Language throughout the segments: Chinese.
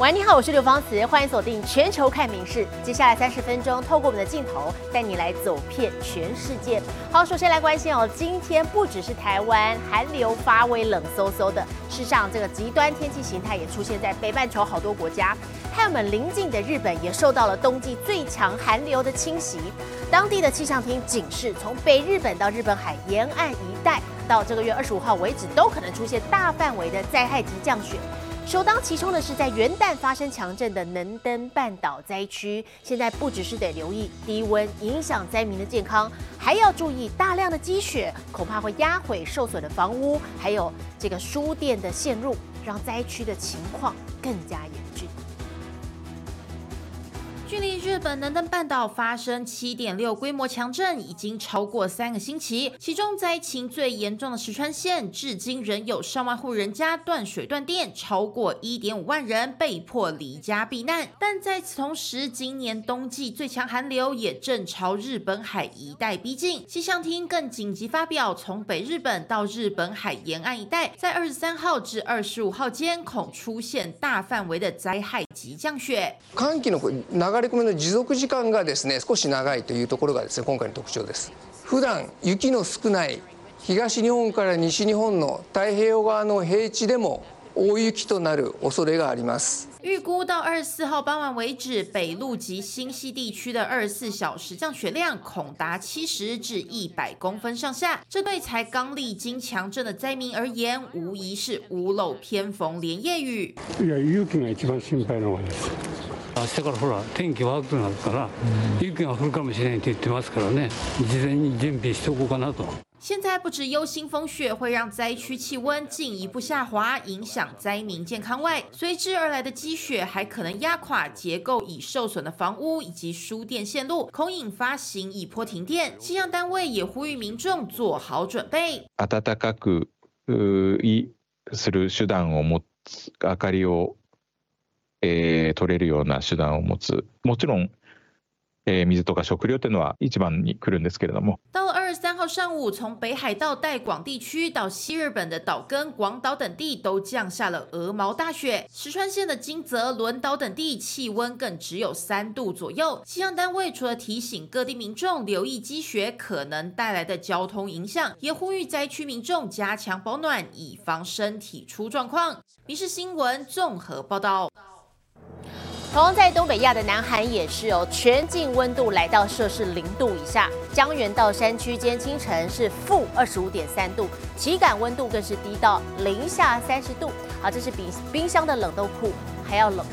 喂，你好，我是刘芳慈，欢迎锁定全球看名事。接下来三十分钟，透过我们的镜头带你来走遍全世界。好，首先来关心哦，今天不只是台湾寒流发威，冷飕飕的，事实上这个极端天气形态也出现在北半球好多国家，还有我们邻近的日本也受到了冬季最强寒流的侵袭。当地的气象厅警示，从北日本到日本海沿岸一带，到这个月二十五号为止，都可能出现大范围的灾害级降雪。首当其冲的是在元旦发生强震的能登半岛灾区，现在不只是得留意低温影响灾民的健康，还要注意大量的积雪，恐怕会压毁受损的房屋，还有这个输电的线路，让灾区的情况更加严峻。距离日本能登半岛发生七点六规模强震已经超过三个星期，其中灾情最严重的石川县，至今仍有上万户人家断水断电，超过一点五万人被迫离家避难。但在此同时，今年冬季最强寒流也正朝日本海一带逼近，气象厅更紧急发表，从北日本到日本海沿岸一带，在二十三号至二十五号间恐出现大范围的灾害级降雪。れ込みの持続時間がですね少し長いというところがですね今回の特徴です普段雪の少ない東日本から西日本の太平洋側の平地でも大雪となる恐れがあります预估到二十四号傍晚为止，北陆及新西地区的二十四小时降雪量恐达七十至一百公分上下。这对才刚历经强震的灾民而言，无疑是屋漏偏逢连夜雨。いや雪が一番心配なのはです 明日からほら天気悪くなるから雪が降るかもしれないって言ってますからね事前に準備しておこうかなと。现在不止忧心风雪会让灾区气温进一步下滑，影响灾民健康外，随之而来的积雪还可能压垮结构已受损的房屋以及输电线路，恐引发行一波停电。气象单位也呼吁民众做好准备。暖かくういする手段を持つ明かりを、 えー取れるような手段を持つもちろん、えー水とか食料っていうのは一番に来るんですけれども到了二十三号上午，从北海道带广地区到西日本的岛根、广岛等地都降下了鹅毛大雪。石川县的金泽、轮岛等地气温更只有三度左右。气象单位除了提醒各地民众留意积雪可能带来的交通影响，也呼吁灾区民众加强保暖，以防身体出状况。民事新闻综合报道。 同样在东北亚的南韩也是哦，全境温度来到摄氏零度以下，江原道山区间清晨是负二十五点三度，体感温度更是低到零下三十度，啊，这是比冰箱的冷冻库还要冷。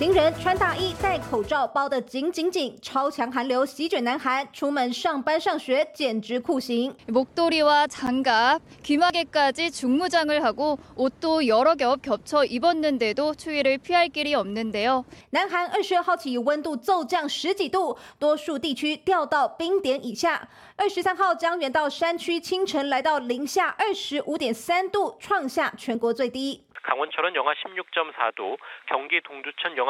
行人穿大衣、戴口罩，包得紧紧紧。超强寒流席卷南韩，出门上班上学简直酷刑。 목도리와 장갑, 귀마개까지 중무장을 하고 옷도 여러 겹 겹쳐 입었는데도 추위를 피할 길이 없는데요. 南韩二十二号起温度骤降十几度，多数地区掉到冰点以下。二十三号江原到山区清晨来到零下二十五点三度，创下全国最低。 강원철은 영하 16.4도, 경기 동두천 영하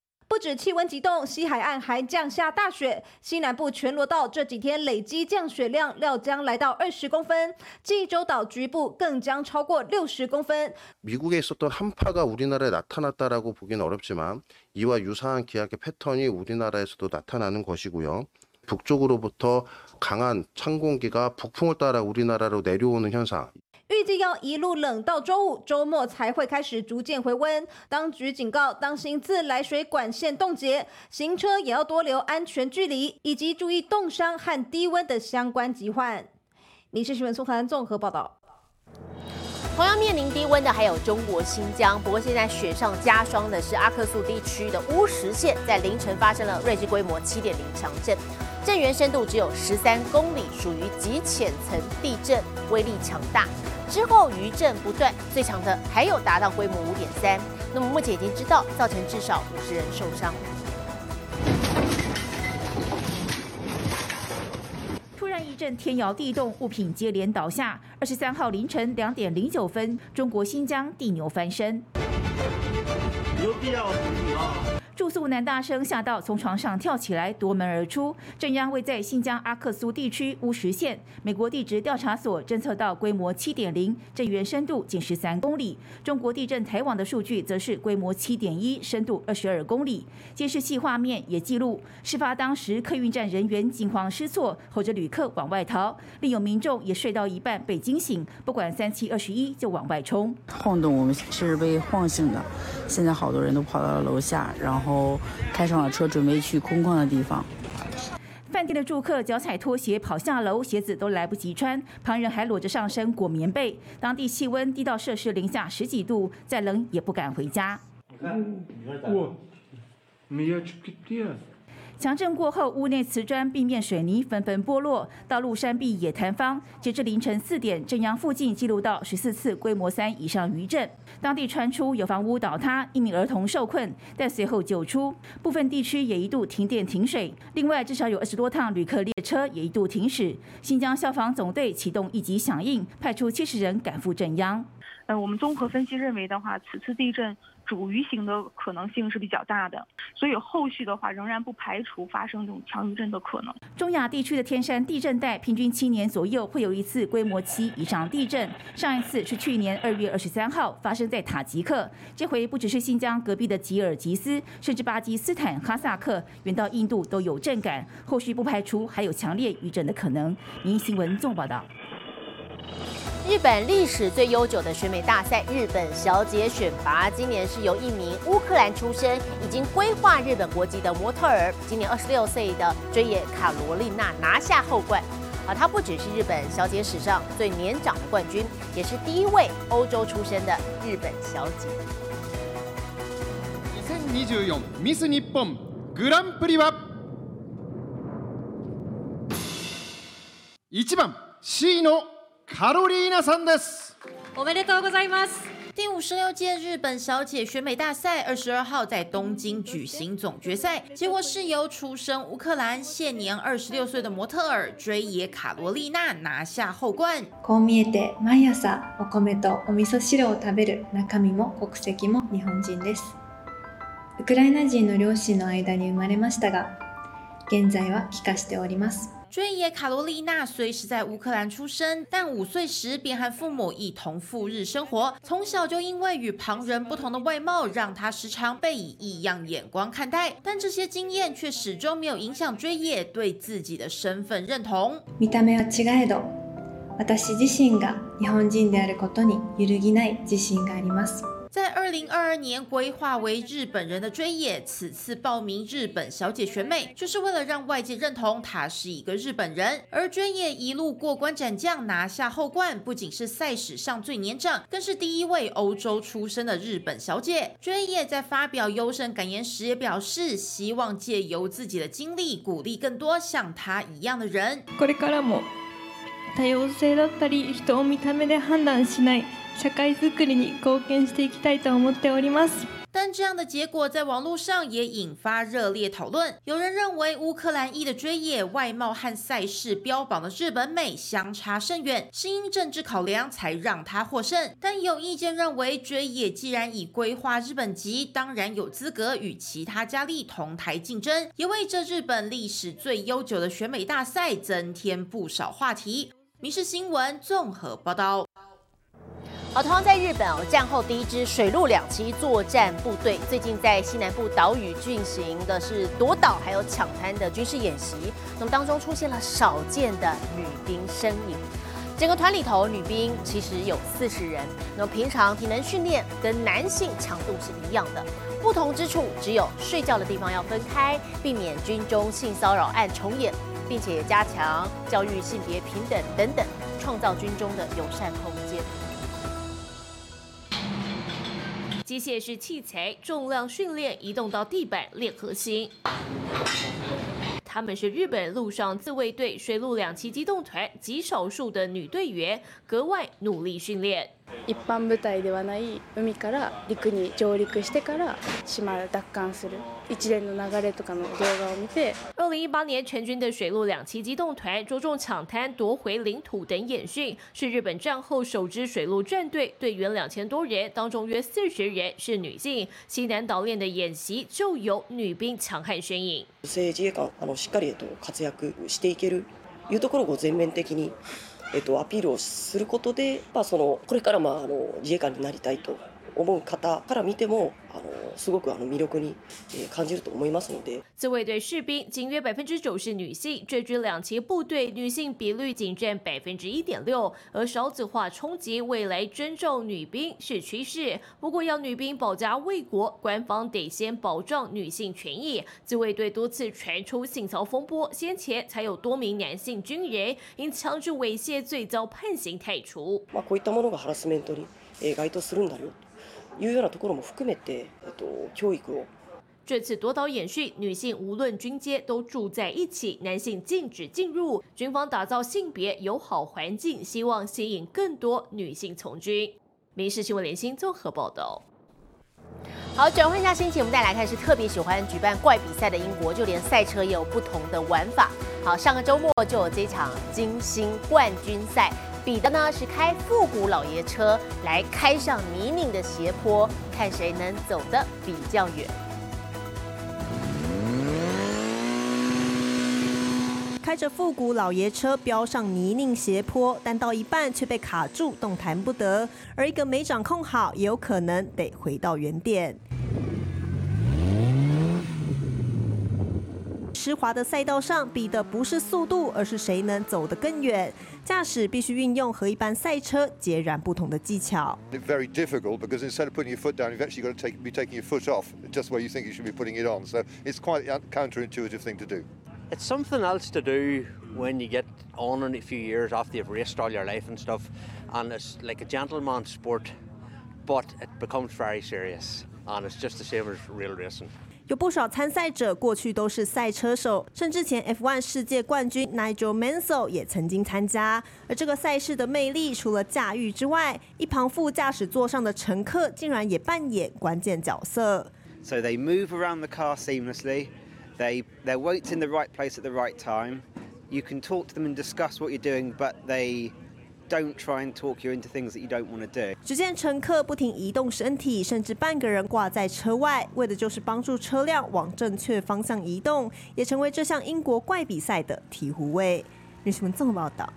不止气温急冻，西海岸还降下大雪。西南部全罗道这几天累积降雪量料将来到二十公分，济州岛局部更将超过六十公分。 미국에 있었던 한파가 우리나라에 나타났다라고 보기는 어렵지만 이와 유사한 기압의 패턴이 우리나라에서도 나타나는 것이고요. 북쪽으로부터 강한 찬 공기가 북풍을 따라 우리나라로 내려오는 현상. 预计要一路冷到周五，周末才会开始逐渐回温。当局警告，当心自来水管线冻结，行车也要多留安全距离，以及注意冻伤和低温的相关疾患。你是新闻苏涵综合报道。同样面临低温的还有中国新疆，不过现在雪上加霜的是阿克苏地区的乌什县，在凌晨发生了瑞士规模七点零强震，震源深度只有十三公里，属于极浅层地震，威力强大。之后余震不断，最强的还有达到规模五点三。那么目前已经知道造成至少五十人受伤。突然一阵天摇地动，物品接连倒下。二十三号凌晨两点零九分，中国新疆地牛翻身。有必要住宿男大声吓到从床上跳起来夺门而出。震央位在新疆阿克苏地区乌什县，美国地质调查所侦测到规模七点零，震源深度仅十三公里。中国地震台网的数据则是规模七点一，深度二十二公里。监视器画面也记录，事发当时客运站人员惊慌失措，吼着旅客往外逃。另有民众也睡到一半被惊醒，不管三七二十一就往外冲。晃动，我们是被晃醒的。现在好多人都跑到了楼下，然后。后开上了车，准备去空旷的地方。饭店的住客脚踩拖鞋跑下楼，鞋子都来不及穿，旁人还裸着上身裹棉被。当地气温低到摄氏零下十几度，再冷也不敢回家。强震过后，屋内瓷砖、地面水泥纷纷剥落，道路山壁也坍方。截至凌晨四点，镇央附近记录到十四次规模三以上余震。当地传出有房屋倒塌，一名儿童受困，但随后救出。部分地区也一度停电停水。另外，至少有二十多趟旅客列车也一度停驶。新疆消防总队启动一级响应，派出七十人赶赴镇央。呃，我们综合分析认为的话，此次地震。主余型的可能性是比较大的，所以后续的话仍然不排除发生这种强余震的可能。中亚地区的天山地震带平均七年左右会有一次规模七以上地震，上一次是去年二月二十三号发生在塔吉克。这回不只是新疆隔壁的吉尔吉斯，甚至巴基斯坦、哈萨克，远到印度都有震感。后续不排除还有强烈余震的可能。民新闻纵报道。日本历史最悠久的选美大赛——日本小姐选拔，今年是由一名乌克兰出身、已经规划日本国籍的模特儿，今年二十六岁的追野卡罗丽娜拿下后冠。啊，她不只是日本小姐史上最年长的冠军，也是第一位欧洲出身的日本小姐。二千二十四 Miss 日本グランプリは一番 C の。 卡罗丽娜桑德斯，おめでとうございます。第五十六届日本小姐选美大赛二十二号在东京举行总决赛，结果是由出身乌克兰、现年二十六岁的模特儿追野卡罗丽娜拿下后冠。こう見えて毎朝お米とお味噌汁を食べる中身も国籍も日本人です。ウクライナ人の両親の間に生まれましたが、現在は帰化しております。追野卡罗丽娜虽是在乌克兰出生，但五岁时便和父母一同赴日生活。从小就因为与旁人不同的外貌，让她时常被以异样眼光看待。但这些经验却始终没有影响追野对自己的身份认同。見た目は違えど、私自身が日本人であることに揺るぎない自信があります。 在二零二二年规划为日本人的追野，此次报名日本小姐选美，就是为了让外界认同她是一个日本人。而追野一路过关斩将，拿下后冠，不仅是赛史上最年长，更是第一位欧洲出生的日本小姐。追野在发表优胜感言时也表示，希望借由自己的经历，鼓励更多像她一样的人。これからも多様性だったり、人を見た目で判断しない。 社会づくりに貢献していきたいと思っております。但这样的结果在网络上也引发热烈讨论。有人认为乌克兰裔的追野外貌和赛事标榜的日本美相差甚远，是因政治考量才让他获胜。但有意见认为，追野既然已规划日本籍，当然有资格与其他佳丽同台竞争，也为这日本历史最悠久的选美大赛增添不少话题。民事新闻综合报道。 好，同样在日本哦，战后第一支水陆两栖作战部队最近在西南部岛屿进行的是夺岛还有抢滩的军事演习。那么当中出现了少见的女兵身影。整个团里头女兵其实有四十人。那么平常体能训练跟男性强度是一样的，不同之处只有睡觉的地方要分开，避免军中性骚扰案重演，并且加强教育性别平等等等，创造军中的友善空间。机械式器材重量训练，移动到地板练核心。他们是日本陆上自卫队水陆两栖机动团极少数的女队员，格外努力训练。一般部隊ではない海から陸に上陸してから島を奪還する一連の流れとかの動画を見て二零一八年全军的水陆两栖机动团着重抢滩、夺回领土等演训，是日本战后首支水陆战队，队员两千多人，当中约四十人是女性。西南岛链的演习就有女兵强悍身影。女性自衛官あのしっかりと活躍していけるいうところを全面的に えっとアピールをすることで、まあそのこれからまああの自衛官になりたいと。思う方から見てもあのすごくあの魅力に感じると思いますので。自卫队士兵仅约百分之九是女性，这支两栖部队女性比率仅占百分之一点六，而少子化冲击未来征召女兵是趋势。不过要女兵保家卫国，官方得先保障女性权益。自卫队多次传出性骚风波，先前才有多名男性军人因强制猥亵罪遭判刑太除。まあこういったものがハラスメントに該当するんだよ。 いうようなところも含めて、えっと、教育を。这次夺岛演训，女性无论军阶都住在一起，男性禁止进入。军方打造性别友好环境，希望吸引更多女性从军。民事新闻联新综合报道。好，转换一下心情，我们再来看，是特别喜欢举办怪比赛的英国，就连赛车也有不同的玩法。好，上个周末就有这场金星冠军赛。 比的呢是开复古老爷车来开上泥泞的斜坡，看谁能走得比较远。开着复古老爷车飙上泥泞斜坡，但到一半却被卡住，动弹不得。而一个没掌控好，也有可能得回到原点。湿滑的赛道上，比的不是速度，而是谁能走得更远。驾驶必须运用和一般赛车截然不同的技巧。Very difficult because instead of putting your foot down, you've actually got to take, be taking your foot off just where you think you should be putting it on. So it's quite a counterintuitive thing to do. It's something else to do when you get on in a few years after you've raced all your life and stuff, and it's like a gentleman's sport, but it becomes very serious, And it's just the same as real racing. 有不少参赛者过去都是赛车手，甚至前 F1 世界冠军 Nigel Mansell 也曾经参加。而这个赛事的魅力，除了驾驭之外，一旁副驾驶座上的乘客竟然也扮演关键角色。So they move around the car seamlessly. They their weight's in the right place at the right time. You can talk to them and discuss what you're doing, but they Don't try and talk you into things that you don't want to do。只见乘客不停移动身体，甚至半个人挂在车外，为的就是帮助车辆往正确方向移动，也成为这项英国怪比赛的醍醐味。日新闻综合报道。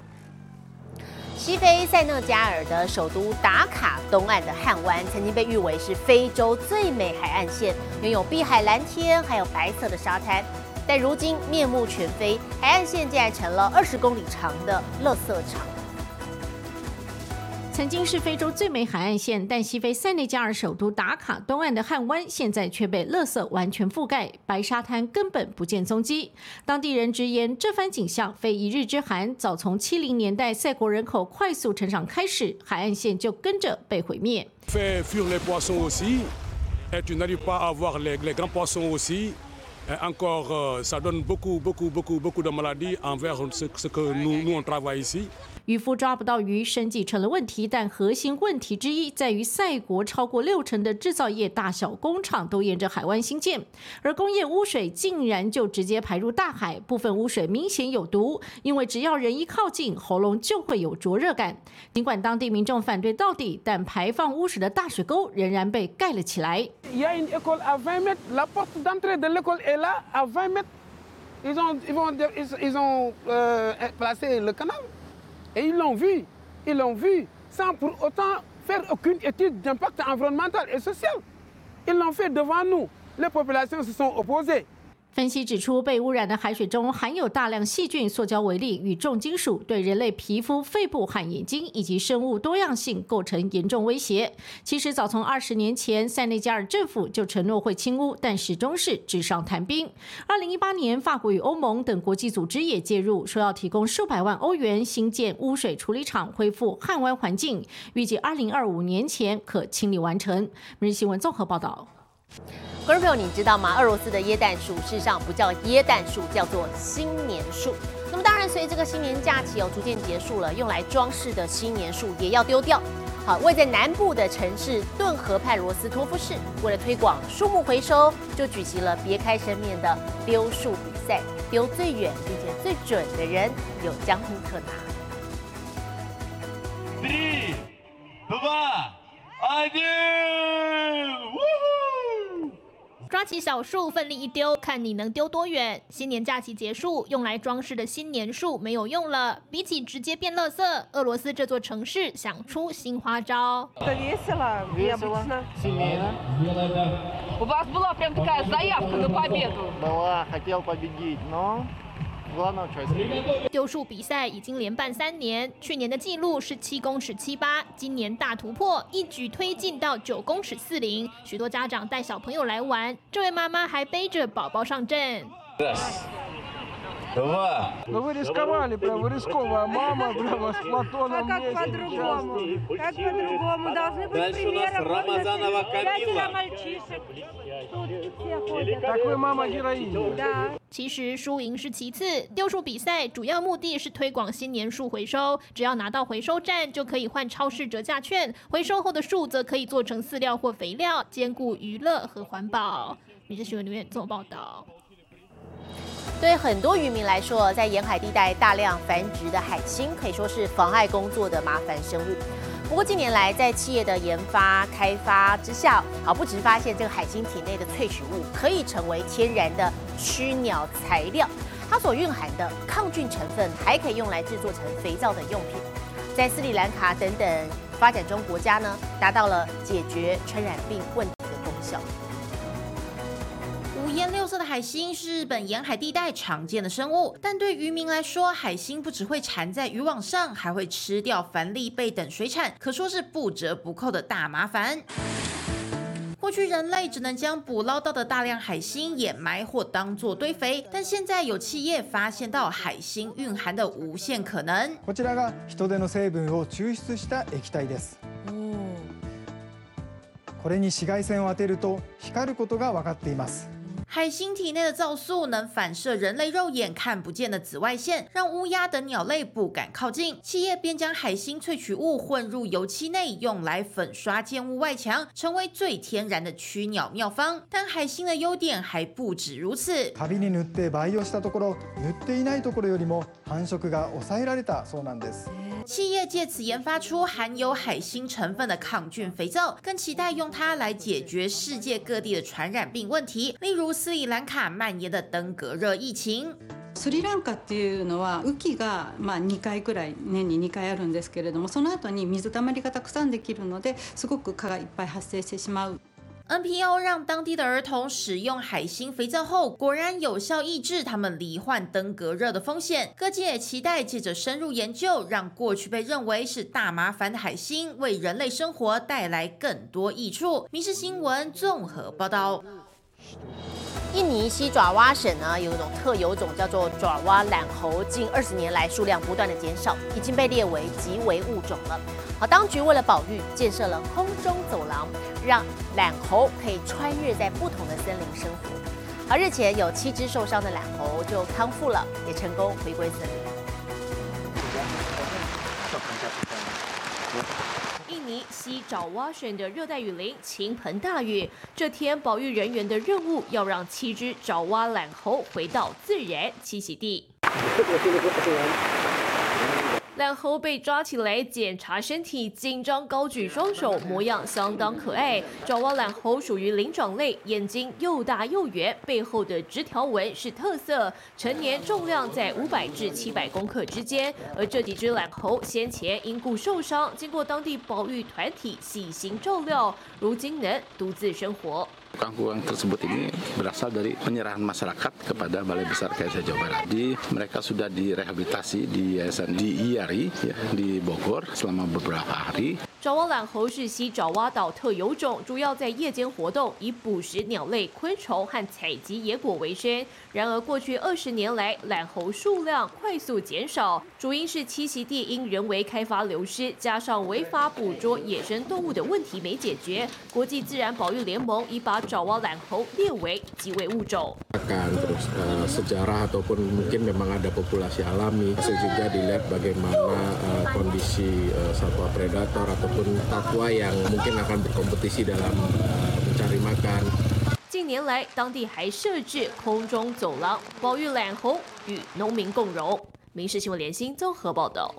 西非塞内加尔的首都达卡东岸的汉湾，曾经被誉为是非洲最美海岸线，拥有碧海蓝天，还有白色的沙滩。但如今面目全非，海岸线竟然成了二十公里长的垃圾场。曾经是非洲最美海岸线，但西非塞内加尔首都达卡东岸的汉湾，现在却被垃圾完全覆盖，白沙滩根本不见踪迹。当地人直言，这番景象非一日之寒，早从七零年代塞国人口快速成长开始，海岸线就跟着被毁灭。渔夫抓不到鱼，生计成了问题。但核心问题之一在于，赛国超过六成的制造业大小工厂都沿着海湾兴建，而工业污水竟然就直接排入大海。部分污水明显有毒，因为只要人一靠近，喉咙就会有灼热感。尽管当地民众反对到底，但排放污水的大水沟仍然被盖了起来。Et ils l'ont vu, ils l'ont vu, sans pour autant faire aucune étude d'impact environnemental et social. Ils l'ont fait devant nous. Les populations se sont opposées. 分析指出，被污染的海水中含有大量细菌、塑胶微粒与重金属，对人类皮肤、肺部和眼睛以及生物多样性构成严重威胁。其实，早从二十年前，塞内加尔政府就承诺会清污，但始终是纸上谈兵。二零一八年，法国与欧盟等国际组织也介入，说要提供数百万欧元新建污水处理厂，恢复汉湾环境，预计二零二五年前可清理完成。每日新闻综合报道。观众朋友，你知道吗？俄罗斯的椰蛋树事实上不叫椰蛋树，叫做新年树。那么当然，随着这个新年假期哦逐渐结束了，用来装饰的新年树也要丢掉。好，位在南部的城市顿河畔罗斯托夫市，为了推广树木回收，就举行了别开生面的丢树比赛，丢最远并且最准的人有奖品可拿。抓起小树，奋力一丢，看你能丢多远。新年假期结束，用来装饰的新年树没有用了。比起直接变垃圾，俄罗斯这座城市想出新花招。丢树比赛已经连办三年，去年的记录是七公尺七八，今年大突破，一举推进到九公尺四零。许多家长带小朋友来玩，这位妈妈还背着宝宝上阵。два. Ну вы рисковали, прям вы рисковая мама, прямо с Платоном А как вместе по-другому? участвуете. Как по-другому? Должны быть Дальше у нас примером. Вот Рамазанова это Пятеро Камила. мальчишек. Тут все ходят. Так вы мама героиня. Да. 其实输赢是其次，丢树比赛主要目的是推广新年树回收。只要拿到回收站，就可以换超市折价券，回收后的树则可以做成饲料或肥料，兼顾娱乐和环保。民事新闻留言做报道。 对很多渔民来说，在沿海地带大量繁殖的海星可以说是妨碍工作的麻烦生物。不过近年来，在企业的研发开发之下，啊，不只发现这个海星体内的萃取物可以成为天然的驱鸟材料，它所蕴含的抗菌成分还可以用来制作成肥皂等用品。在斯里兰卡等等发展中国家呢，达到了解决传染病问题色的海星是日本沿海地带常见的生物，但对渔民来说，海星不只会缠在渔网上，还会吃掉帆立贝等水产，可说是不折不扣的大麻烦。过去人类只能将捕捞到的大量海星掩埋或当作堆肥，但现在有企业发现到海星蕴含的无限可能。こちらが人手の成分を抽出した液体ですこれに紫外線を当てると光ることが分かっています 海星体内的皂素能反射人类肉眼看不见的紫外线，让乌鸦等鸟类不敢靠近。企业便将海星萃取物混入油漆内，用来粉刷建物外墙，成为最天然的驱鸟妙方。但海星的优点还不止如此。カビに塗って培養したところ塗っていないところよりも繁殖が抑えられたそうなんです企业借此研发出含有海星成分的抗菌肥皂，更期待用它来解决世界各地的传染病问题，例如 斯里兰卡蔓延的登革热疫情。スリランカっていうのは雨季がまあ2回くらい年に2回あるんですけれどもその後に水たまりがたくさんできるのですごく蚊がいっぱい発生してしまう。 NPO 让当地的儿童使用海星肥皂后，果然有效抑制他们罹患登革热的风险。各界也期待借着深入研究，让过去被认为是大麻烦的海星，为人类生活带来更多益处。民事新闻综合报道。 印尼西爪哇省呢有一种特有种叫做爪哇懒猴，近二十年来数量不断的减少，已经被列为极为物种了。好，当局为了保育，建设了空中走廊，让懒猴可以穿越在不同的森林生活。而日前有七只受伤的懒猴就康复了，也成功回归森林。尼西爪哇省的热带雨林倾盆大雨，这天保育人员的任务要让七只爪哇懒猴回到自然栖息地。懒猴被抓起来检查身体，紧张高举双手，模样相当可爱。爪哇懒猴属于灵长类，眼睛又大又圆，背后的直条纹是特色。成年重量在五百至七百公克之间。而这几只懒猴先前因故受伤，经过当地保育团体细心照料，如今能独自生活。Kampung tersebut ini berasal dari penyerahan masyarakat kepada Balai Besar KSA Jawa Barat. Jadi mereka sudah direhabilitasi di yayasan di IARI ya, di Bogor selama beberapa hari. 爪哇懒猴是西爪哇岛特有种，主要在夜间活动，以捕食鸟类、昆虫和采集野果为生。然而过去二十年来，懒猴数量快速减少，主因是栖息地因人为开发流失，加上违法捕捉野生动物的问题没解决。国际自然保护联盟已把爪哇懒猴列为极危物种。Ataupun Papua yang mungkin akan berkompetisi dalam uh, mencari makan. 近年来，当地还设置空中走廊，保育懒猴与农民共荣。民事新闻联新综合报道。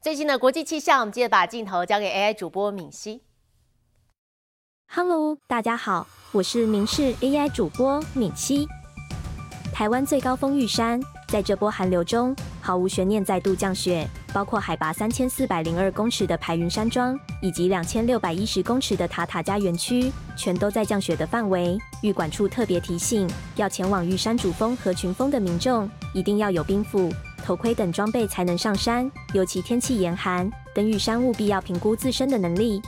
最新的国际气象，我们接着把镜头交给 AI 主播敏熙。Hello，大家好，我是民视 AI 主播敏熙。台湾最高峰玉山在这波寒流中毫无悬念再度降雪，包括海拔三千四百零二公尺的排云山庄以及两千六百一十公尺的塔塔加园区，全都在降雪的范围。玉管处特别提醒，要前往玉山主峰和群峰的民众，一定要有冰斧、头盔等装备才能上山，尤其天气严寒，登玉山务必要评估自身的能力。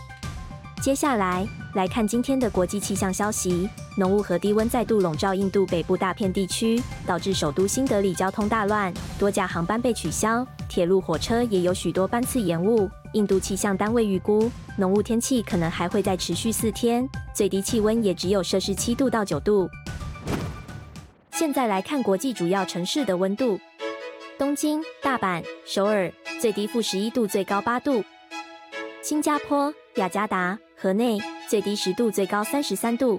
接下来来看今天的国际气象消息：浓雾和低温再度笼罩印度北部大片地区，导致首都新德里交通大乱，多架航班被取消，铁路、火车也有许多班次延误。印度气象单位预估，浓雾天气可能还会再持续四天，最低气温也只有摄氏七度到九度。现在来看国际主要城市的温度：东京、大阪、首尔，最低负十一度，最高八度；新加坡、雅加达。河内最低十度，最高三十三度；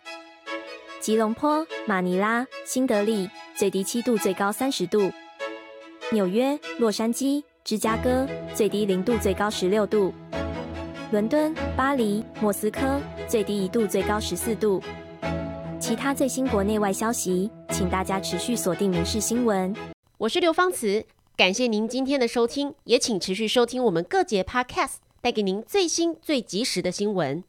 吉隆坡、马尼拉、新德里最低七度，最高三十度；纽约、洛杉矶、芝加哥最低零度，最高十六度；伦敦、巴黎、莫斯科最低一度，最高十四度。其他最新国内外消息，请大家持续锁定《民事新闻》。我是刘芳慈，感谢您今天的收听，也请持续收听我们各节 Podcast，带给您最新最及时的新闻。